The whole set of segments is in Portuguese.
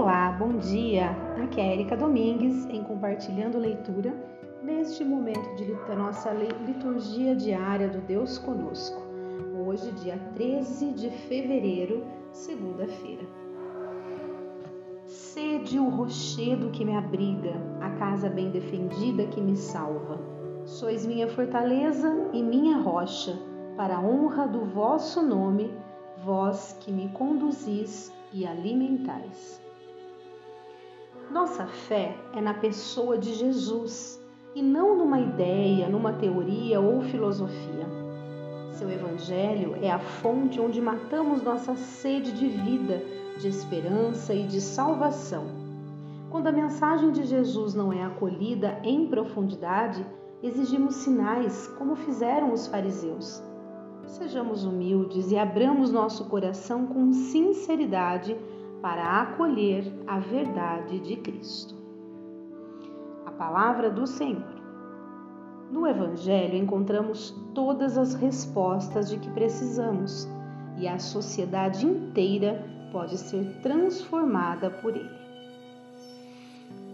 Olá, bom dia! Aqui é Erika Domingues em Compartilhando Leitura neste momento de, da nossa liturgia diária do Deus Conosco. Hoje, dia 13 de fevereiro, segunda-feira. Sede o rochedo que me abriga, a casa bem defendida que me salva. Sois minha fortaleza e minha rocha, para a honra do vosso nome, vós que me conduzis e alimentais. Nossa fé é na pessoa de Jesus e não numa ideia, numa teoria ou filosofia. Seu Evangelho é a fonte onde matamos nossa sede de vida, de esperança e de salvação. Quando a mensagem de Jesus não é acolhida em profundidade, exigimos sinais, como fizeram os fariseus. Sejamos humildes e abramos nosso coração com sinceridade para acolher a verdade de Cristo. A palavra do Senhor. No Evangelho encontramos todas as respostas de que precisamos e a sociedade inteira pode ser transformada por ele.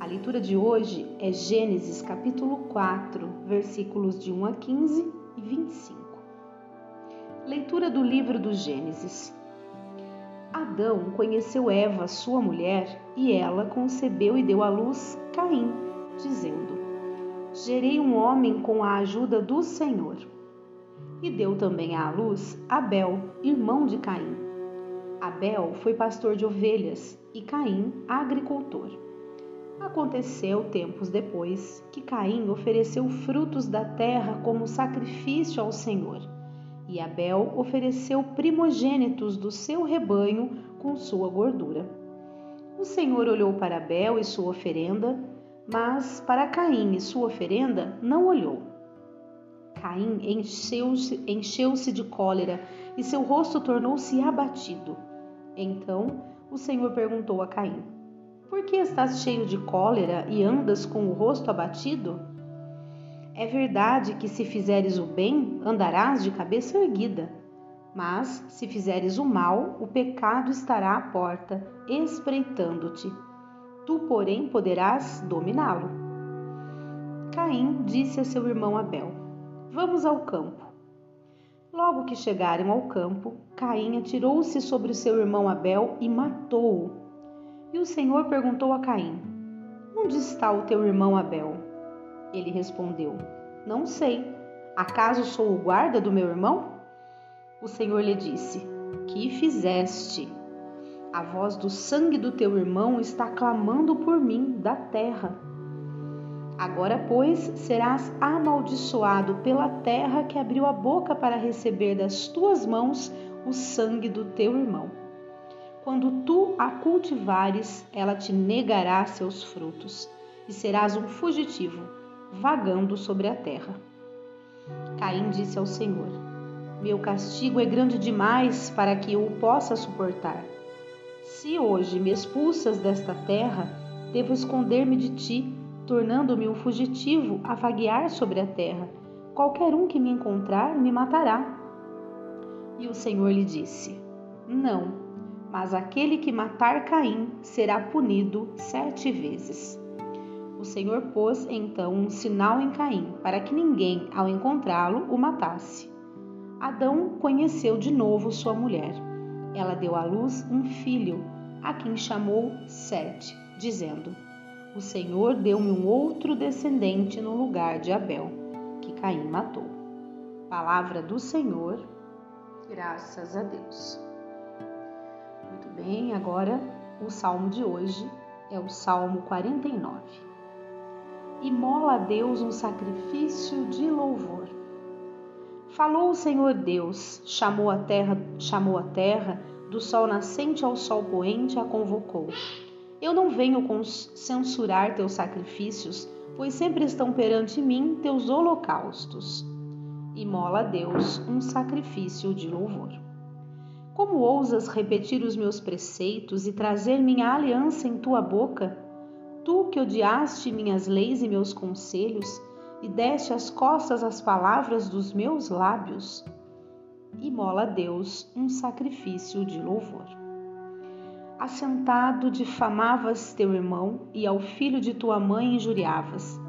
A leitura de hoje é Gênesis capítulo 4, versículos de 1 a 15 e 25. Leitura do livro do Gênesis. Adão conheceu Eva, sua mulher, e ela concebeu e deu à luz Caim, dizendo: Gerei um homem com a ajuda do Senhor. E deu também à luz Abel, irmão de Caim. Abel foi pastor de ovelhas e Caim agricultor. Aconteceu tempos depois que Caim ofereceu frutos da terra como sacrifício ao Senhor e Abel ofereceu primogênitos do seu rebanho com sua gordura. O Senhor olhou para Abel e sua oferenda, mas para Caim e sua oferenda não olhou. Caim encheu-se encheu de cólera e seu rosto tornou-se abatido. Então o Senhor perguntou a Caim: Por que estás cheio de cólera e andas com o rosto abatido? É verdade que se fizeres o bem, andarás de cabeça erguida. Mas se fizeres o mal, o pecado estará à porta, espreitando-te. Tu, porém, poderás dominá-lo. Caim disse a seu irmão Abel: Vamos ao campo. Logo que chegaram ao campo, Caim atirou-se sobre o seu irmão Abel e matou-o. E o Senhor perguntou a Caim: Onde está o teu irmão Abel? Ele respondeu: Não sei. Acaso sou o guarda do meu irmão? O Senhor lhe disse: Que fizeste? A voz do sangue do teu irmão está clamando por mim da terra. Agora, pois, serás amaldiçoado pela terra que abriu a boca para receber das tuas mãos o sangue do teu irmão. Quando tu a cultivares, ela te negará seus frutos, e serás um fugitivo vagando sobre a terra. Caim disse ao Senhor: Meu castigo é grande demais para que eu o possa suportar. Se hoje me expulsas desta terra, devo esconder-me de ti, tornando-me um fugitivo a vaguear sobre a terra. Qualquer um que me encontrar me matará. E o Senhor lhe disse: Não, mas aquele que matar Caim será punido sete vezes. O Senhor pôs então um sinal em Caim, para que ninguém, ao encontrá-lo, o matasse. Adão conheceu de novo sua mulher. Ela deu à luz um filho, a quem chamou Sete, dizendo: O Senhor deu-me um outro descendente no lugar de Abel, que Caim matou. Palavra do Senhor, graças a Deus. Muito bem, agora o salmo de hoje é o Salmo 49 imola a Deus um sacrifício de louvor. Falou o Senhor Deus, chamou a terra, chamou a terra, do sol nascente ao sol poente a convocou. Eu não venho censurar teus sacrifícios, pois sempre estão perante mim teus holocaustos. Imola a Deus um sacrifício de louvor. Como ousas repetir os meus preceitos e trazer minha aliança em tua boca? Tu que odiaste minhas leis e meus conselhos, e deste as costas às palavras dos meus lábios, imola a Deus um sacrifício de louvor. Assentado difamavas teu irmão e ao filho de tua mãe injuriavas.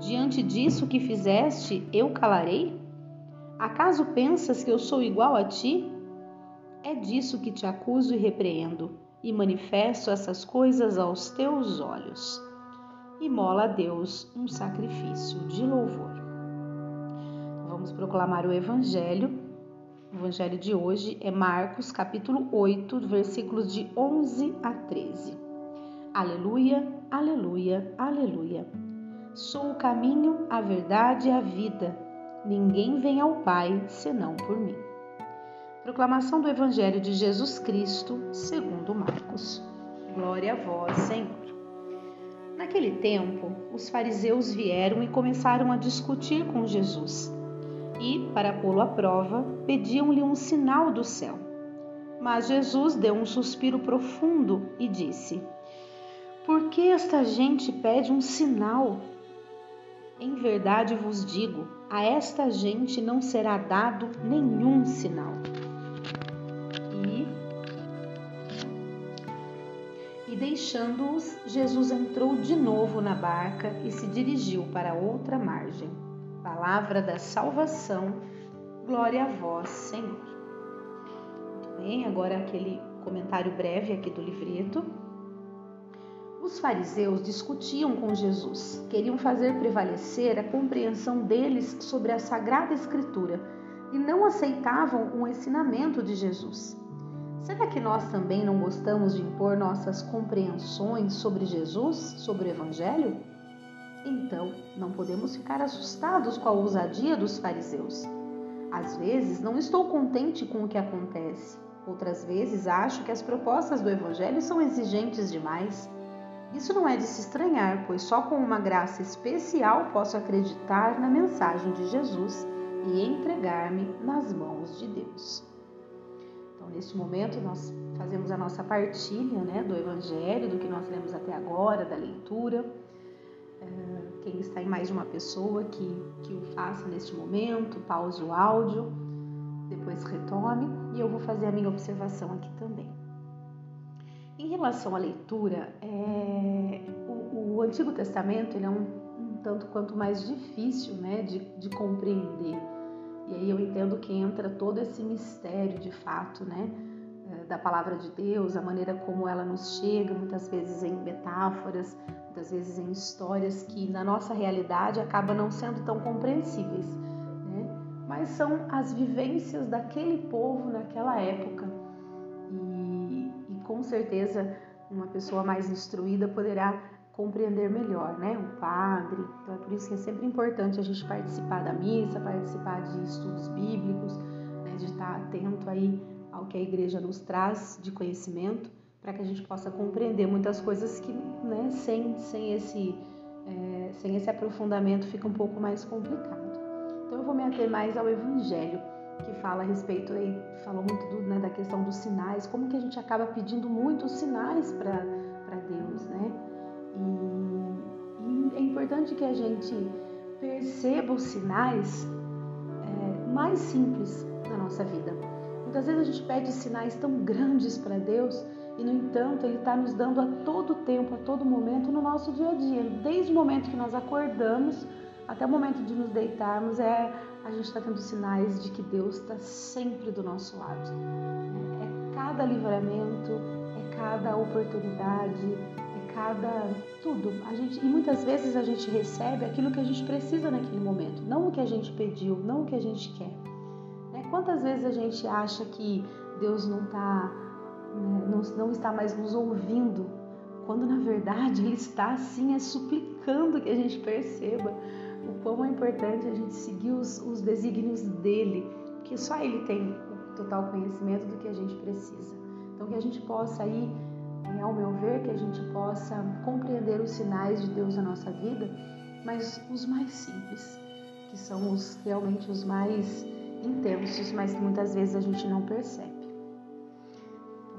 Diante disso que fizeste, eu calarei? Acaso pensas que eu sou igual a ti? É disso que te acuso e repreendo, e manifesto essas coisas aos teus olhos. E mola a Deus um sacrifício de louvor. Vamos proclamar o Evangelho. O Evangelho de hoje é Marcos, capítulo 8, versículos de 11 a 13. Aleluia, aleluia, aleluia. Sou o caminho, a verdade e a vida. Ninguém vem ao Pai senão por mim. Proclamação do Evangelho de Jesus Cristo, segundo Marcos. Glória a vós, Senhor. Naquele tempo, os fariseus vieram e começaram a discutir com Jesus. E, para pô-lo à prova, pediam-lhe um sinal do céu. Mas Jesus deu um suspiro profundo e disse: Por que esta gente pede um sinal? Em verdade vos digo, a esta gente não será dado nenhum sinal. E, e deixando-os, Jesus entrou de novo na barca e se dirigiu para outra margem. Palavra da salvação, glória a vós, Senhor. Muito bem, agora aquele comentário breve aqui do livreto. Os fariseus discutiam com Jesus, queriam fazer prevalecer a compreensão deles sobre a Sagrada Escritura e não aceitavam o ensinamento de Jesus. Será que nós também não gostamos de impor nossas compreensões sobre Jesus, sobre o Evangelho? Então, não podemos ficar assustados com a ousadia dos fariseus. Às vezes, não estou contente com o que acontece. Outras vezes, acho que as propostas do Evangelho são exigentes demais. Isso não é de se estranhar, pois só com uma graça especial posso acreditar na mensagem de Jesus e entregar-me nas mãos de Deus. Então, neste momento, nós fazemos a nossa partilha né, do Evangelho, do que nós lemos até agora, da leitura. É, quem está em mais de uma pessoa que, que o faça neste momento, pause o áudio, depois retome e eu vou fazer a minha observação aqui também. Em relação à leitura, é, o, o, Antigo Testamento ele é um, um, tanto quanto mais difícil né, de, de, compreender. E aí eu entendo que entra todo esse mistério de fato, né, é, da palavra de Deus, a maneira como ela nos chega, muitas vezes em metáforas, muitas vezes em histórias que na nossa realidade acabam não sendo tão compreensíveis. Né? Mas são as vivências daquele povo naquela época com certeza uma pessoa mais instruída poderá compreender melhor, né? O padre. Então é por isso que é sempre importante a gente participar da missa, participar de estudos bíblicos, né? de estar atento aí ao que a igreja nos traz de conhecimento, para que a gente possa compreender muitas coisas que, né, sem, sem, esse, é, sem esse aprofundamento fica um pouco mais complicado. Então eu vou me ater mais ao Evangelho que fala a respeito aí, falou muito do, né, da questão dos sinais, como que a gente acaba pedindo muitos sinais para Deus, né? E, e, é importante que a gente perceba os sinais é, mais simples da nossa vida. Muitas vezes a gente pede sinais tão grandes para Deus e, no entanto, Ele está nos dando a todo tempo, a todo momento no nosso dia a dia. Desde o momento que nós acordamos até o momento de nos deitarmos, é a gente está tendo sinais de que Deus está sempre do nosso lado. É cada livramento, é cada oportunidade, é cada tudo. A gente, e muitas vezes a gente recebe aquilo que a gente precisa naquele momento, não o que a gente pediu, não o que a gente quer. Né? Quantas vezes a gente acha que Deus não está, né, não, não está mais nos ouvindo, quando na verdade Ele está sim, é suplicando que a gente perceba o quão é importante a gente seguir os, os desígnios dele, porque só ele tem o total conhecimento do que a gente precisa. Então, que a gente possa aí, ao meu ver, que a gente possa compreender os sinais de Deus na nossa vida, mas os mais simples, que são os realmente os mais intensos, mas que muitas vezes a gente não percebe.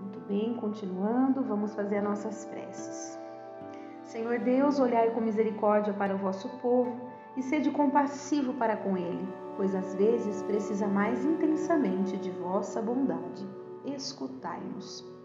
Muito bem, continuando, vamos fazer as nossas preces. Senhor Deus, olhai com misericórdia para o vosso povo e sede compassivo para com ele, pois às vezes precisa mais intensamente de vossa bondade. Escutai-nos.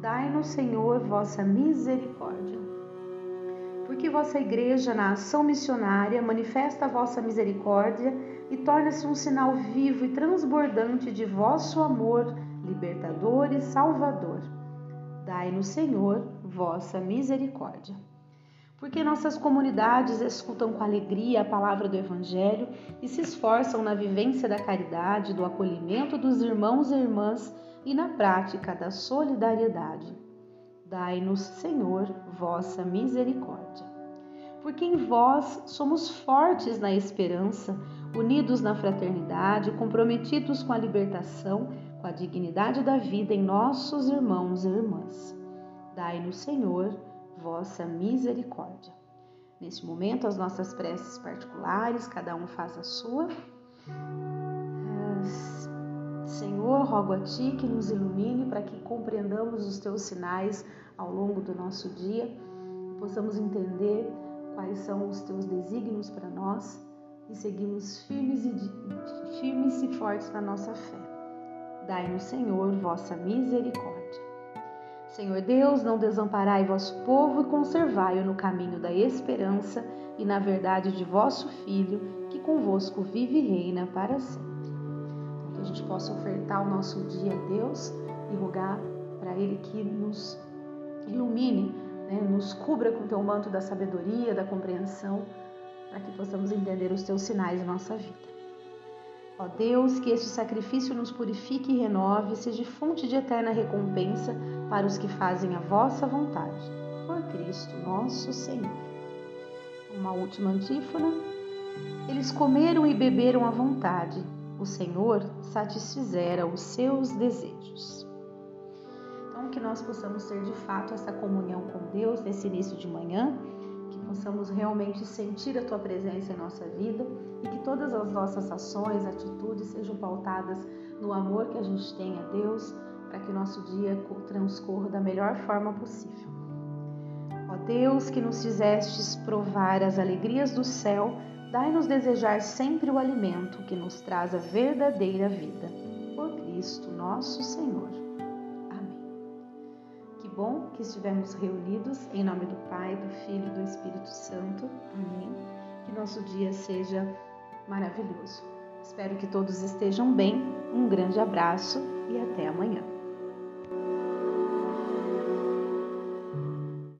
Dai-nos, Senhor, vossa misericórdia. Porque vossa igreja, na ação missionária, manifesta a vossa misericórdia e torna-se um sinal vivo e transbordante de vosso amor, libertador e salvador. Dai-nos, Senhor, vossa misericórdia. Porque nossas comunidades escutam com alegria a palavra do Evangelho e se esforçam na vivência da caridade, do acolhimento dos irmãos e irmãs e na prática da solidariedade. Dai-nos, Senhor, vossa misericórdia. Porque em vós somos fortes na esperança, unidos na fraternidade, comprometidos com a libertação, com a dignidade da vida em nossos irmãos e irmãs. Dai-nos, Senhor, vossa misericórdia. Neste momento, as nossas preces particulares, cada um faz a sua. Senhor, rogo a Ti que nos ilumine para que compreendamos os Teus sinais ao longo do nosso dia e possamos entender quais são os Teus desígnios para nós e seguirmos firmes e, firmes e fortes na nossa fé. Dai-nos, Senhor, vossa misericórdia. Senhor Deus, não desamparai vosso povo e conservai-o no caminho da esperança e na verdade de vosso Filho, que convosco vive e reina para sempre que a gente possa ofertar o nosso dia a Deus e rogar para Ele que nos ilumine, né, nos cubra com o teu manto da sabedoria, da compreensão, para que possamos entender os teus sinais na nossa vida. Ó Deus, que este sacrifício nos purifique e renove, seja fonte de eterna recompensa para os que fazem a vossa vontade. Por Cristo nosso Senhor. Uma última antífona. Eles comeram e beberam à vontade o Senhor satisfizera os seus desejos. Então, que nós possamos ter de fato essa comunhão com Deus nesse início de manhã, possamos realmente sentir a Tua presença em nossa vida e que todas as nossas ações, atitudes sejam pautadas no amor que a gente tem a Deus, para que nosso dia transcorra da melhor forma possível. Ó Deus, que nos fizestes provar as alegrias do céu, Dai-nos desejar sempre o alimento que nos traz a verdadeira vida. Por Cristo nosso Senhor. Bom que estivemos reunidos em nome do Pai, do Filho e do Espírito Santo. Amém. Que nosso dia seja maravilhoso. Espero que todos estejam bem. Um grande abraço e até amanhã.